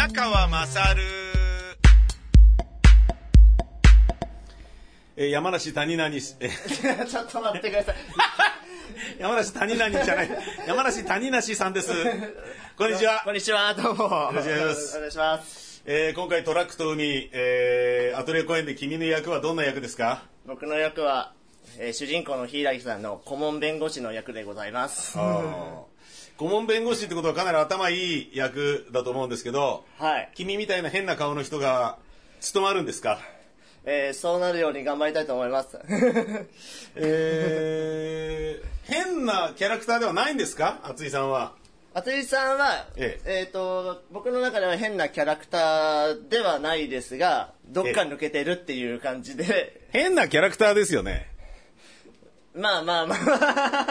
宮川勝えー山梨谷々し、えー ちょっと待ってください。山梨谷々じゃない、山梨谷梨さんです。こんにちはこ。んにちは、どうも。よろしくお願いしますお願いします。えー今回トラックと海、えーアトリエ公演で君の役はどんな役ですか？僕の役は、えー主人公の柊さんの顧問弁護士の役でございます。顧問弁護士ってことはかなり頭いい役だと思うんですけど、はい。君みたいな変な顔の人が務まるんですか？えーそうなるように頑張りたいと思います。えー変なキャラクターではないんですか？厚井さんは。厚井さんは、ええっ、と、僕の中では変なキャラクターではないですが、どっか抜けてるっていう感じで、変なキャラクターですよね。まあまあま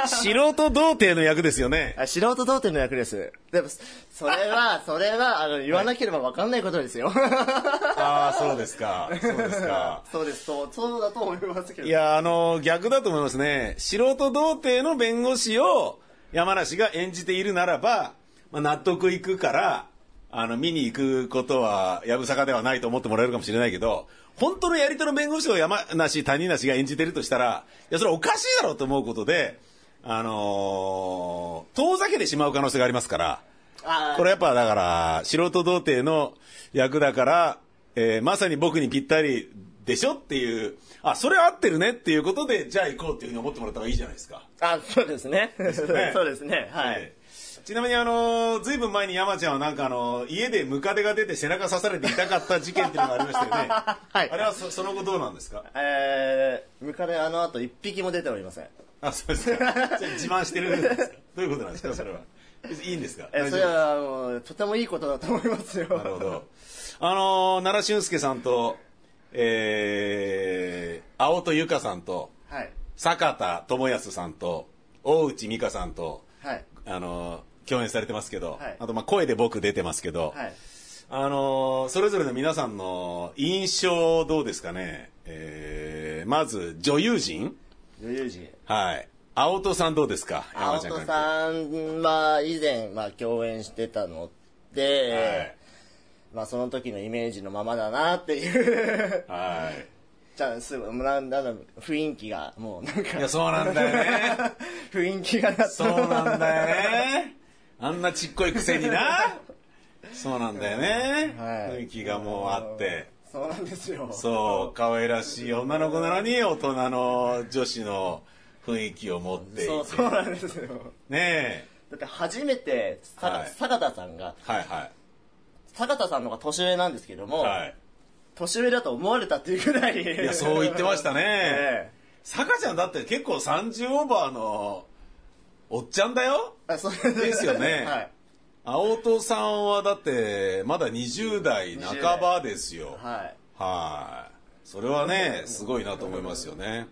あ。素人童貞の役ですよね。あ素人童貞の役です。でも、それは、それは、あの、言わなければ分かんないことですよ。ああ、そうですか。そうですか。そうです、そう、そうだと思いますけど。いや、あの、逆だと思いますね。素人童貞の弁護士を山梨が演じているならば、まあ、納得いくから、あの、見に行くことは、やぶさかではないと思ってもらえるかもしれないけど、本当のやり手の弁護士を山梨、谷梨が演じてるとしたら、いや、それおかしいだろうと思うことで、あのー遠ざけてしまう可能性がありますから、これやっぱだから、素人童貞の役だから、えーまさに僕にぴったりでしょっていう、あ、それ合ってるねっていうことで、じゃあ行こうっていうふうに思ってもらった方がいいじゃないですか。あ、そうですね。ね そうですね。はい。えーちなみにあのー、ずいぶん前に山ちゃんはなんかあのー、家でムカデが出て背中刺されて痛かった事件っていうのがありましたよね。はいあれはそその後どうなんですか？えー、ムカデあの後一匹も出ておりません。あ、そうですか。自慢してるんですか？どういうことなんですかそれは？いいんですか？えー、それはもう、とてもいいことだと思いますよ。なるほど。あのー、奈良俊介さんと、えー、青戸由香さんと、はい。坂田智康さんと、大内美香さんと、はい。あのー共演されてますけど、はいあと、まあ、声で僕出てますけど、はい。あのーそれぞれの皆さんの印象どうですかね？えー、まず、女優陣？余裕時。はい。青戸さんどうですか？青戸さんは以前、まあ、共演してたので、まあ、その時のイメージのままだなっていう。はい。はい。じゃあ、すぐ、なんだろう、雰囲気が、もうなんか。いや、そうなんだよね。雰囲気がそうなんだよね。あんなちっこいくせにな。そうなんだよね。はい雰囲気がもうあって。そうなんですよ。そう、可愛らしい女の子なのに大人の女子の雰囲気を持っていて。そう、そうなんですよ。ねだって初めて、さはい坂田さんが、え。はいは坂田さんの方が年上なんですけどい。も、はい。年上だと思われたっていうぐらい。いいや、そう言ってましたね。え坂ちゃんだって結構30オーバーのおっちゃんだよ。えあそうですよね はい。青戸さんはだってまだ20代半ばですよ。はい。はい。それはね、すごいなと思いますよね。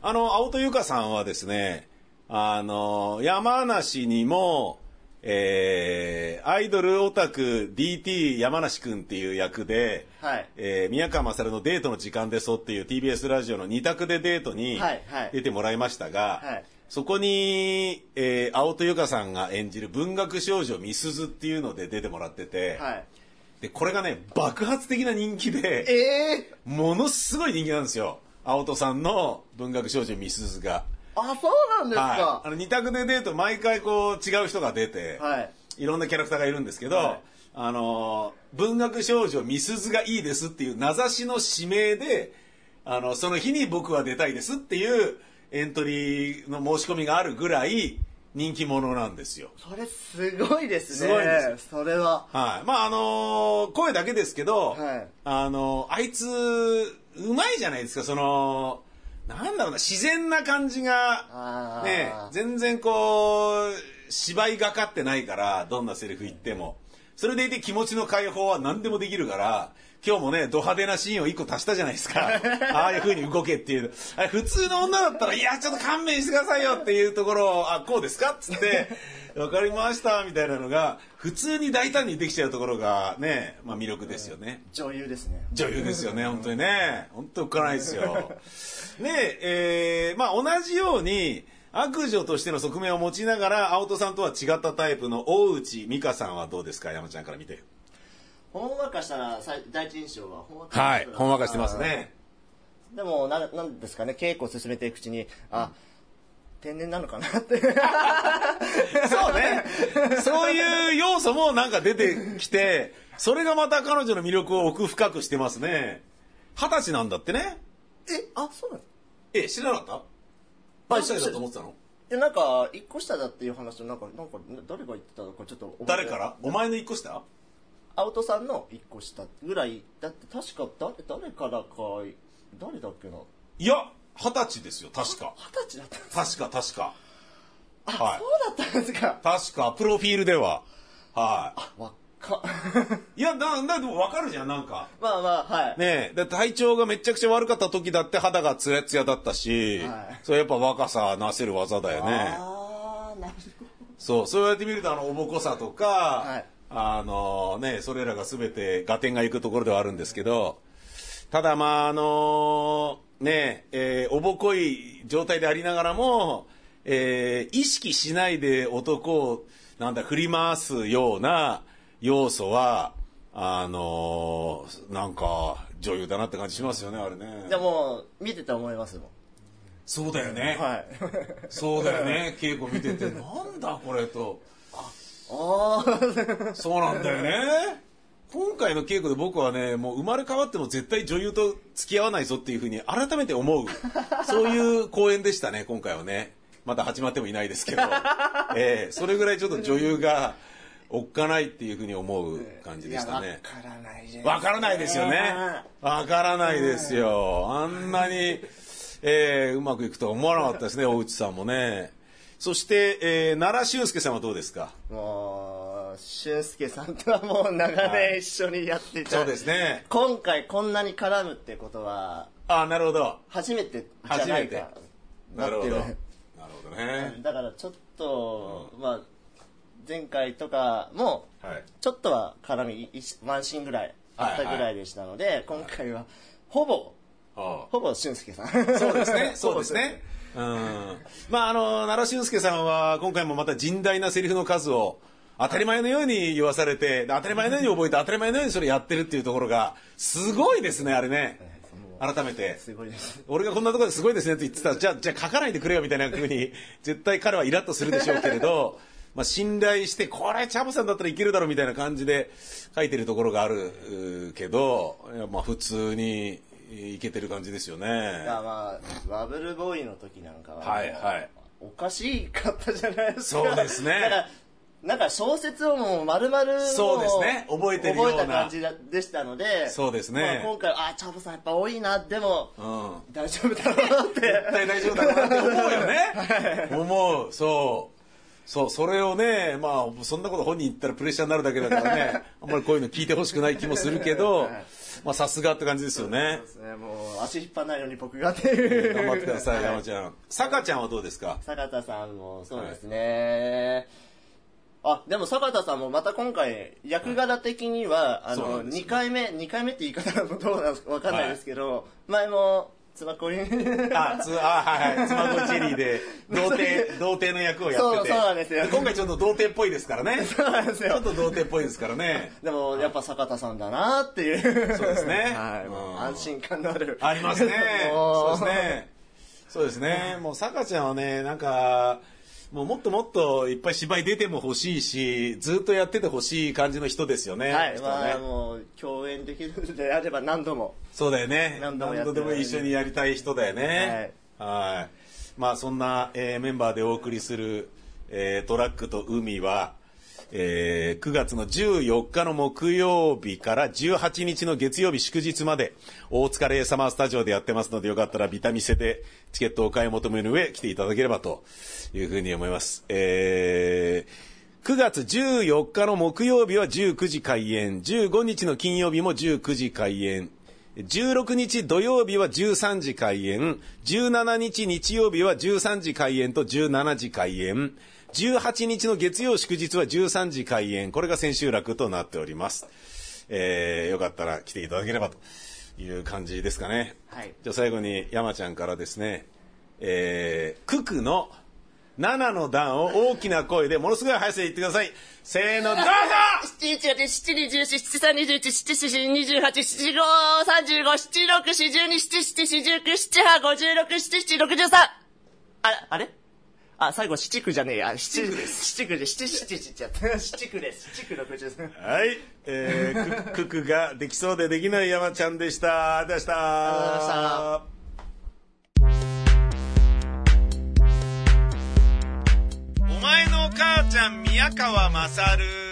あの、青戸由香さんはですね、あの、山梨にも、えー、アイドルオタク DT 山梨くんっていう役で、はい。えー宮川勝のデートの時間でそっていう TBS ラジオの二択でデートにはいはい出てもらいましたが、はいそこに、えー、青戸由香さんが演じる文学少女みすずっていうので出てもらってて、はい。で、これがね、爆発的な人気で、ええものすごい人気なんですよ。青戸さんの文学少女みすずが。あ、そうなんですはい。あか。の、二択でデート毎回こう違う人が出て、はい。いろんなキャラクターがいるんですけど、はいあのー文学少女みすずがいいですっていう名指しの指名で、あの、その日に僕は出たいですっていうエントリーの申し込みがあるぐらい人気者なんですよ。それすごいですね。すごいですそれは。はい。まあ、あのー声だけですけど、はいあのーあいつ、うまいじゃないですか、その、なんだろうな、自然な感じが、ね、全然こう、芝居がかってないから、どんなセリフ言っても。それでいて気持ちの解放は何でもできるから、今日もね、ド派手なシーンを一個足したじゃないですか。ああいう風に動けっていう。あれ普通の女だったら、いや、ちょっと勘弁してくださいよっていうところを、あ、こうですか？っつって、わかりました、みたいなのが、普通に大胆にできちゃうところがね、まあ魅力ですよね。女優ですね。女優ですよね、本当にね。本当浮かないですよ。で、えー、まあ同じように、悪女としての側面を持ちながら、青戸さんとは違ったタイプの大内美香さんはどうですか？山ちゃんから見て。ほんわかしたら第一印象はほんわかはい、ほんわかしてますね。でもななんですかね稽古を進めていくうちにあ天然なのかなって。そうね。そういう要素もなんか出てきて、それがまた彼女の魅力を奥深くしてますね。二十歳なんだってね。えあそうなの？え、知らなかった？何歳だと思ってたの？でなんか一個下だっていう話をなんかなんか誰が言ってたのかちょっと誰から？お前の一個下？アウトさんの一個下ぐらいだって確か誰誰からか誰だっけな？いや、二十歳ですよ、確か。二十歳だったんです確か、確か。あ、はいそうだったんですか確か、プロフィールでは。はわっかい。いや、な、な、でもわかるじゃん、なんか。まあまあはい、ねえ、体調がめちゃくちゃ悪かった時だって肌がツヤツヤだったし、はいそれやっぱ若さなせる技だよね。ああなるほそう、そうやって見るとあの、おぼこさとか、はいあのね、それらが全て合点がいくところではあるんですけど、ただまああのね、えーおぼこい状態でありながらも、えー意識しないで男を、なんだ、振り回すような要素は、あのなんか、女優だなって感じしますよね、あれねどじゃあもう見てて思いますもんそうだよね。はいそうだよね、稽古見てて、なんだこれと。あ あそうなんだよね。今回の稽古で僕はね、もう生まれ変わっても絶対女優と付き合わないぞっていうふうに改めて思う、そういう公演でしたね、今回はね。まだ始まってもいないですけど。ええそれぐらいちょっと女優がおっかないっていうふうに思う感じでしたね。わからないじゃんわからないですよね。わからないですよ。あんなに、えーうまくいくとは思わなかったですね、大内さんもね。そして、えー奈良俊介さんはどうですか？もう俊介さんとはもう長年一緒にやっていた、そうですね。今回こんなに絡むってことはあ、なるほど。初めてじゃないかなるほど。なるほどね。だからちょっと、まあ前回とかもはい。ちょっとは絡みいワンシーンぐらいあったぐらいでしたので、今回はほぼあほぼ俊介さんあそうですね。そうですね。うん。まあ、あの、奈良俊介さんは今回もまた甚大なセリフの数を当たり前のように言わされて、で当たり前のように覚えて当たり前のようにそれやってるっていうところが、すごいですね、あれね。改めて。俺がこんなところですごいですねって言ってたら、じゃあ、じゃあ書かないでくれよみたいな風に、絶対彼はイラッとするでしょうけれど、まあ信頼して、これチャボさんだったらいけるだろうみたいな感じで書いてるところがあるけど、いやまあ普通にいけてる感じですよね。いやまあバブルボーイの時なんかははいはいおかしかったじゃないですかそうですねなんか小説をもう丸々もそうですね。覚えてるような。覚えた感じだでしたのでそうですね。まあ、今回あチャボさんやっぱ多いな。でも、うん。大丈夫だろうなって。絶対大丈夫だろうなって思うよね。思う。そう。そう、それをね、まあ、そんなこと本人言ったらプレッシャーになるだけだからね、あんまりこういうの聞いてほしくない気もするけど、まあ、さすがって感じですよね。そう。ですね。もう足引っ張らないように僕がっていう頑張ってください、は山ちゃん。坂ちゃんはどうですか？坂田さんもそうですね、あでも坂田さんもまた今回役柄的には、あのそうなんですよ2回目2回目って言い方がどうなのか分かんないですけど、前もつばこりあ、つ、あ、はいはい。妻子チェリーで、童貞、童貞の役をやってて。そうそうなんですよ今回ちょっと童貞っぽいですからね。そうなんですよちょっと童貞っぽいですからね。でもやっぱ坂田さんだなっていうそうですね はい、もううん安心感のあるありますね。もそうですね。そうですね。もう、坂ちゃんはね、なんか、もうもっともっといっぱい芝居出ても欲しいし、ずっとやってて欲しい感じの人ですよね。はい、ねまあもう共演できるのであれば何度もそうだよね。何度もやってでも一緒にやりたい人だよね。はい。まあそんな、えーメンバーでお送りする、えートラックと海は、えー9月の14日の木曜日から18日の月曜日祝日まで大塚レイサマースタジオでやってますのでよかったらビタミセでチケットをお買い求めの上来ていただければというふうに思います。えー9月14日の木曜日は19時開演、15日の金曜日も19時開演、16日土曜日は13時開演、17日日曜日は13時開演と17時開演、18日の月曜祝日は13時開演、これが千秋楽となっております。えー、よかったら来ていただければという感じですかね。はい。じゃあ最後に山ちゃんからですね、えー、九九の7の段を大きな声でものすごい速さで言ってください。せーの、どうぞ。七一八七二十四七三二十一七四二十八七五三十五七六四十二七七四十九七八五十六七七六十三。あれ？あれ？あ、最後七区じゃねえや。七区です。七区で七七七七やった。七区です。七区六十三。はい。えー、クククができそうでできない山ちゃんでした。ありがとうございました。ありがとうございまお前の母ちゃん宮川勝